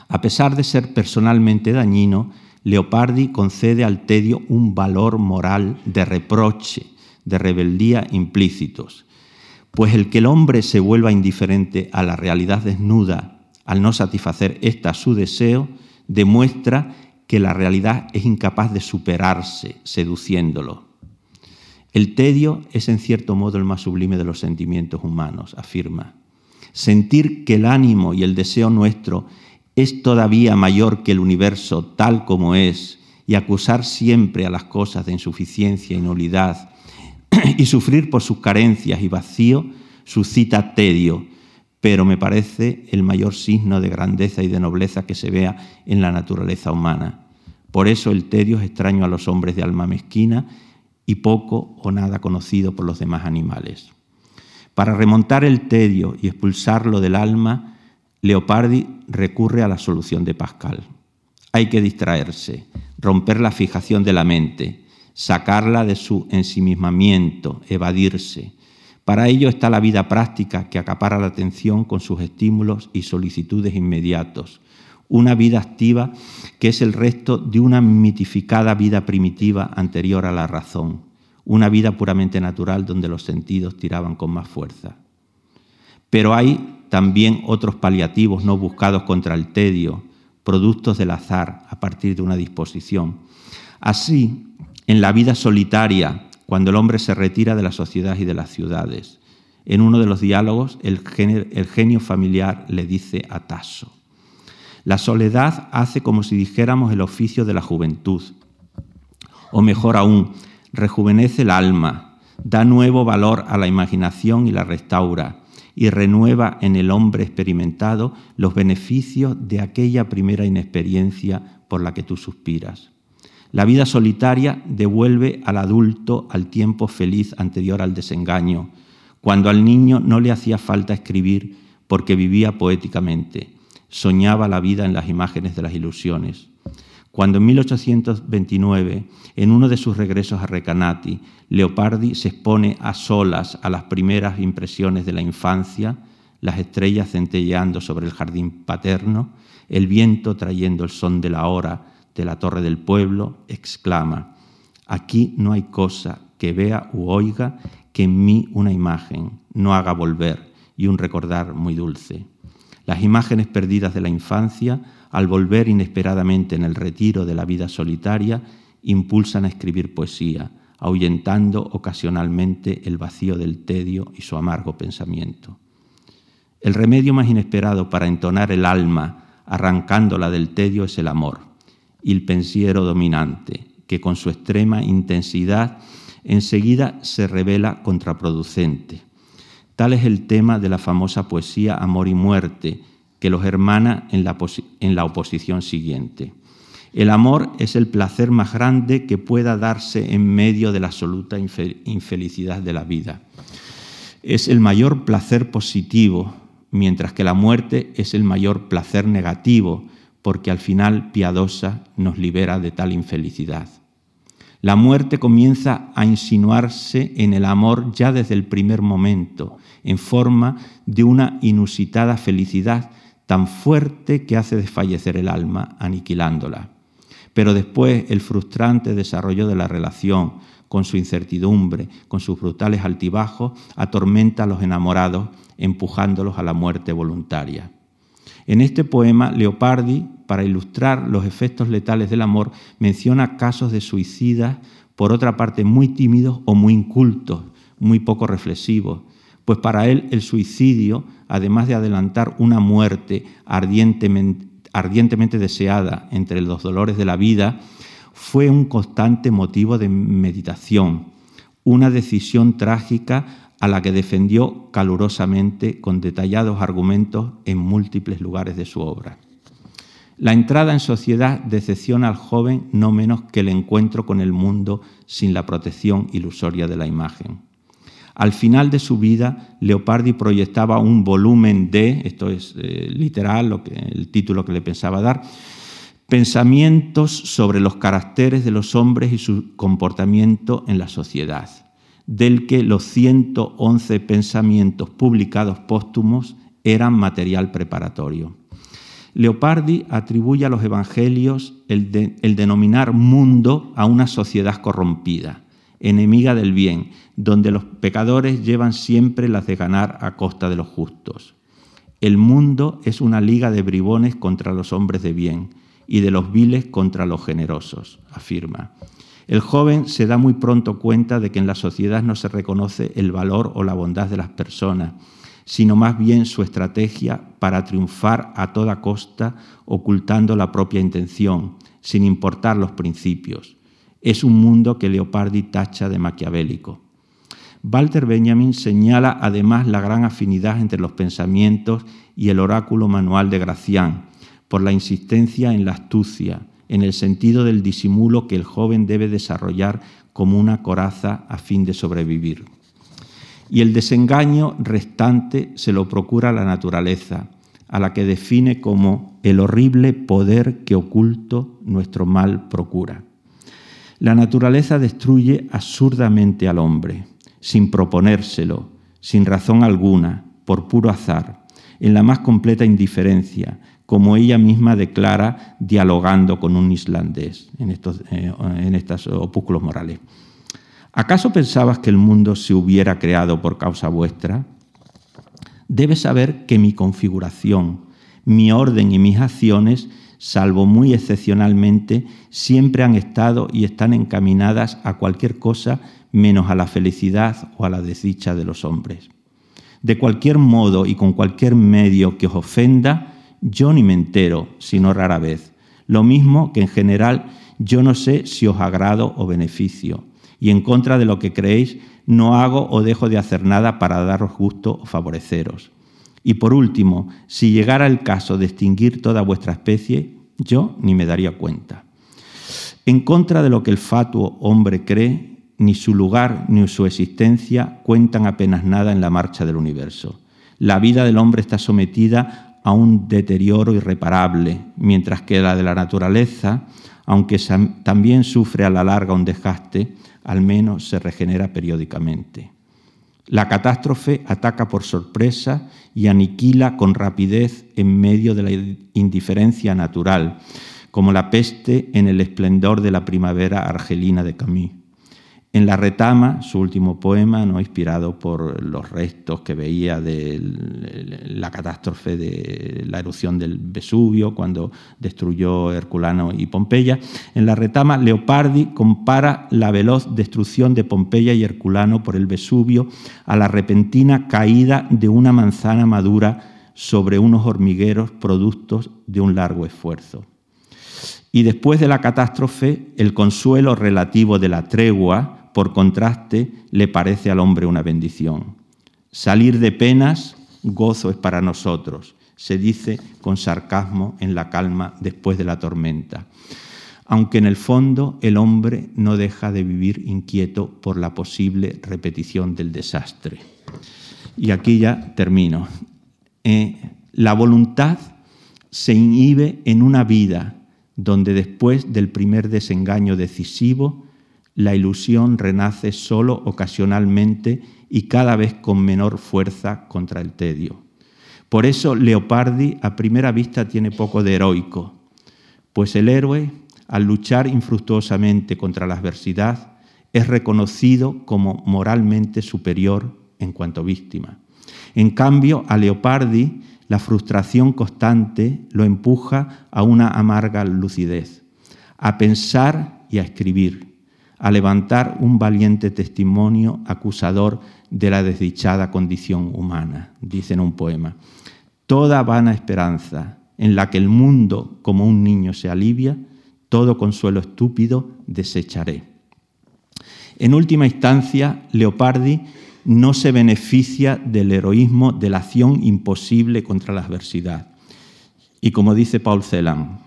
S1: A pesar de ser personalmente dañino, Leopardi concede al tedio un valor moral de reproche, de rebeldía implícitos, pues el que el hombre se vuelva indiferente a la realidad desnuda al no satisfacer esta su deseo, demuestra que la realidad es incapaz de superarse seduciéndolo. El tedio es en cierto modo el más sublime de los sentimientos humanos, afirma. Sentir que el ánimo y el deseo nuestro es todavía mayor que el universo tal como es y acusar siempre a las cosas de insuficiencia y nulidad y sufrir por sus carencias y vacío suscita tedio, pero me parece el mayor signo de grandeza y de nobleza que se vea en la naturaleza humana. Por eso el tedio es extraño a los hombres de alma mezquina y poco o nada conocido por los demás animales. Para remontar el tedio y expulsarlo del alma, Leopardi recurre a la solución de Pascal. Hay que distraerse, romper la fijación de la mente, sacarla de su ensimismamiento, evadirse, para ello está la vida práctica que acapara la atención con sus estímulos y solicitudes inmediatos. Una vida activa que es el resto de una mitificada vida primitiva anterior a la razón. Una vida puramente natural donde los sentidos tiraban con más fuerza. Pero hay también otros paliativos no buscados contra el tedio, productos del azar a partir de una disposición. Así, en la vida solitaria, cuando el hombre se retira de la sociedad y de las ciudades. En uno de los diálogos, el, genio familiar le dice a Tasso, la soledad hace como si dijéramos el oficio de la juventud, o mejor aún, rejuvenece el alma, da nuevo valor a la imaginación y la restaura, y renueva en el hombre experimentado los beneficios de aquella primera inexperiencia por la que tú suspiras. La vida solitaria devuelve al adulto al tiempo feliz anterior al desengaño, cuando al niño no le hacía falta escribir porque vivía poéticamente, soñaba la vida en las imágenes de las ilusiones. Cuando en 1829, en uno de sus regresos a Recanati, Leopardi se expone a solas a las primeras impresiones de la infancia, las estrellas centelleando sobre el jardín paterno, el viento trayendo el son de la hora de la torre del pueblo, exclama, aquí no hay cosa que vea u oiga que en mí una imagen no haga volver y un recordar muy dulce. Las imágenes perdidas de la infancia, al volver inesperadamente en el retiro de la vida solitaria, impulsan a escribir poesía, ahuyentando ocasionalmente el vacío del tedio y su amargo pensamiento. El remedio más inesperado para entonar el alma, arrancándola del tedio, es el amor el pensiero dominante, que con su extrema intensidad enseguida se revela contraproducente. Tal es el tema de la famosa poesía Amor y Muerte, que los hermana en la, en la oposición siguiente. El amor es el placer más grande que pueda darse en medio de la absoluta infelicidad de la vida. Es el mayor placer positivo, mientras que la muerte es el mayor placer negativo, porque al final piadosa nos libera de tal infelicidad. La muerte comienza a insinuarse en el amor ya desde el primer momento, en forma de una inusitada felicidad tan fuerte que hace desfallecer el alma, aniquilándola. Pero después el frustrante desarrollo de la relación, con su incertidumbre, con sus brutales altibajos, atormenta a los enamorados, empujándolos a la muerte voluntaria. En este poema, Leopardi, para ilustrar los efectos letales del amor, menciona casos de suicidas, por otra parte, muy tímidos o muy incultos, muy poco reflexivos, pues para él el suicidio, además de adelantar una muerte ardientemente, ardientemente deseada entre los dolores de la vida, fue un constante motivo de meditación, una decisión trágica a la que defendió calurosamente con detallados argumentos en múltiples lugares de su obra. La entrada en sociedad decepciona al joven no menos que el encuentro con el mundo sin la protección ilusoria de la imagen. Al final de su vida, Leopardi proyectaba un volumen de, esto es eh, literal lo que, el título que le pensaba dar, pensamientos sobre los caracteres de los hombres y su comportamiento en la sociedad del que los 111 pensamientos publicados póstumos eran material preparatorio. Leopardi atribuye a los evangelios el, denominar mundo a una sociedad corrompida, enemiga del bien, donde los pecadores llevan siempre las de ganar a costa de los justos. El mundo es una liga de bribones contra los hombres de bien y de los viles contra los generosos, afirma. El joven se da muy pronto cuenta de que en la sociedad no se reconoce el valor o la bondad de las personas, sino más bien su estrategia para triunfar a toda costa, ocultando la propia intención, sin importar los principios. Es un mundo que Leopardi tacha de maquiavélico. Walter Benjamin señala además la gran afinidad entre los pensamientos y el oráculo manual de Gracián, por la insistencia en la astucia, en el sentido del disimulo que el joven debe desarrollar como una coraza a fin de sobrevivir y el desengaño restante se lo procura la naturaleza, a la que define como el horrible poder que oculto nuestro mal procura. La naturaleza destruye absurdamente al hombre, sin proponérselo, sin razón alguna, por puro azar, en la más completa indiferencia, como ella misma declara dialogando con un islandés en estos, eh, en estos opúsculos morales. ¿Acaso pensabas que el mundo se hubiera creado por causa vuestra? Debes saber que mi configuración, mi orden y mis acciones, salvo muy excepcionalmente, siempre han estado y están encaminadas a cualquier cosa menos a la felicidad o a la desdicha de los hombres. De cualquier modo y con cualquier medio que os ofenda, yo ni me entero, sino rara vez. Lo mismo que en general yo no sé si os agrado o beneficio y en contra de lo que creéis, no hago o dejo de hacer nada para daros gusto o favoreceros. Y por último, si llegara el caso de extinguir toda vuestra especie, yo ni me daría cuenta. En contra de lo que el fatuo hombre cree, ni su lugar ni su existencia cuentan apenas nada en la marcha del universo. La vida del hombre está sometida a un deterioro irreparable, mientras que la de la naturaleza, aunque también sufre a la larga un desgaste, al menos se regenera periódicamente. La catástrofe ataca por sorpresa y aniquila con rapidez en medio de la indiferencia natural, como la peste en el esplendor de la primavera argelina de Camus. En La retama, su último poema, ¿no? inspirado por los restos que veía de la catástrofe de la erupción del Vesubio, cuando destruyó Herculano y Pompeya, en la retama Leopardi compara la veloz destrucción de Pompeya y Herculano por el Vesubio a la repentina caída de una manzana madura sobre unos hormigueros productos de un largo esfuerzo. Y después de la catástrofe, el consuelo relativo de la tregua, por contraste, le parece al hombre una bendición. Salir de penas, gozo es para nosotros, se dice con sarcasmo en la calma después de la tormenta. Aunque en el fondo el hombre no deja de vivir inquieto por la posible repetición del desastre. Y aquí ya termino. Eh, la voluntad se inhibe en una vida donde después del primer desengaño decisivo la ilusión renace solo ocasionalmente y cada vez con menor fuerza contra el tedio. Por eso Leopardi a primera vista tiene poco de heroico, pues el héroe, al luchar infructuosamente contra la adversidad, es reconocido como moralmente superior en cuanto víctima. En cambio, a Leopardi la frustración constante lo empuja a una amarga lucidez, a pensar y a escribir, a levantar un valiente testimonio acusador de la desdichada condición humana, dice en un poema. Toda vana esperanza en la que el mundo como un niño se alivia, todo consuelo estúpido desecharé. En última instancia, Leopardi no se beneficia del heroísmo de la acción imposible contra la adversidad. Y como dice Paul Celan,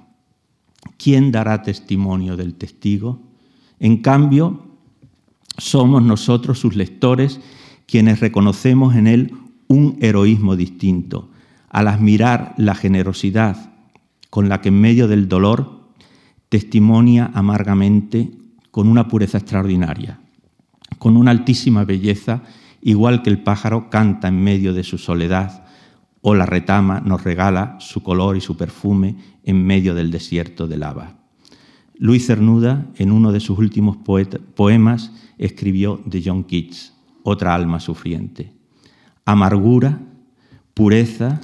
S1: ¿quién dará testimonio del testigo? En cambio, somos nosotros, sus lectores, quienes reconocemos en él un heroísmo distinto, al admirar la generosidad con la que en medio del dolor testimonia amargamente con una pureza extraordinaria, con una altísima belleza, igual que el pájaro canta en medio de su soledad, o la retama nos regala su color y su perfume en medio del desierto de lava. Luis Cernuda, en uno de sus últimos poemas, escribió de John Keats, otra alma sufriente. Amargura, pureza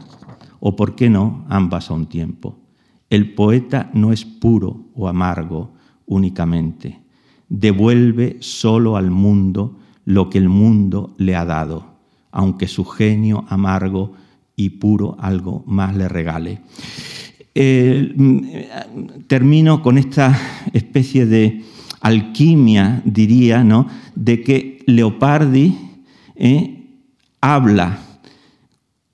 S1: o, por qué no, ambas a un tiempo. El poeta no es puro o amargo únicamente. Devuelve solo al mundo lo que el mundo le ha dado, aunque su genio amargo y puro algo más le regale. Eh, termino con esta especie de alquimia, diría, ¿no? de que Leopardi eh, habla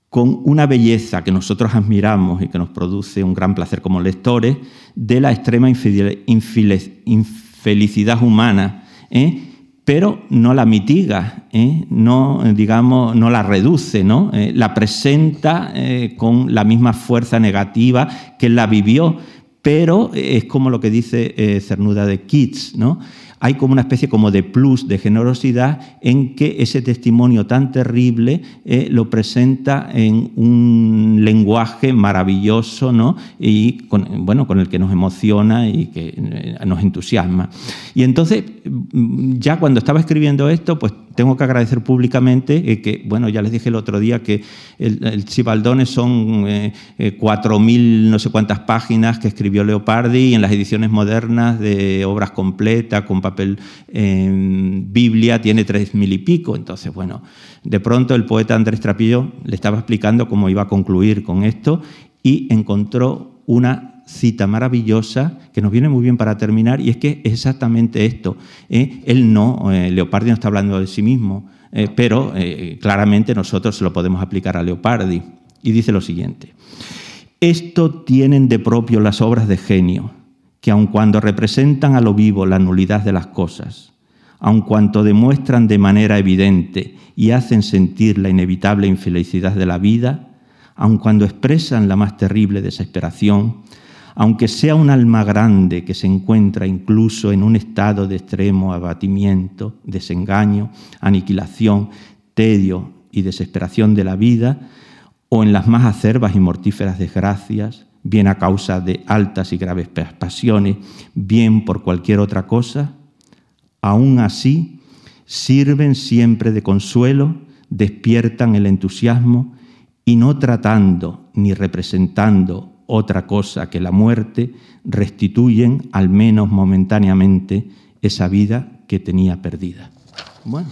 S1: con una belleza que nosotros admiramos y que nos produce un gran placer como lectores, de la extrema infelicidad humana, ¿eh? Pero no la mitiga, ¿eh? no, digamos, no la reduce, ¿no? la presenta con la misma fuerza negativa que la vivió, pero es como lo que dice Cernuda de Keats, ¿no? Hay como una especie como de plus, de generosidad, en que ese testimonio tan terrible eh, lo presenta en un lenguaje maravilloso, ¿no? Y con, bueno, con el que nos emociona y que eh, nos entusiasma. Y entonces, mm, ya cuando estaba escribiendo esto, pues tengo que agradecer públicamente eh, que, bueno, ya les dije el otro día que el, el son cuatro mil no sé cuántas páginas que escribió Leopardi y en las ediciones modernas de obras completas, con papel Biblia, tiene tres mil y pico. Entonces, bueno, de pronto el poeta Andrés Trapillo le estaba explicando cómo iba a concluir con esto y encontró una cita maravillosa que nos viene muy bien para terminar y es que es exactamente esto. ¿eh? Él no, eh, Leopardi no está hablando de sí mismo, eh, pero claramente nosotros se lo podemos aplicar a Leopardi. Y dice lo siguiente, esto tienen de propio las obras de genio que aun cuando representan a lo vivo la nulidad de las cosas, aun cuanto demuestran de manera evidente y hacen sentir la inevitable infelicidad de la vida, aun cuando expresan la más terrible desesperación, aunque sea un alma grande que se encuentra incluso en un estado de extremo abatimiento, desengaño, aniquilación, tedio y desesperación de la vida, o en las más acerbas y mortíferas desgracias, bien a causa de altas y graves pasiones, bien por cualquier otra cosa, aún así sirven siempre de consuelo, despiertan el entusiasmo y no tratando ni representando otra cosa que la muerte, restituyen, al menos momentáneamente, esa vida que tenía perdida. Bueno.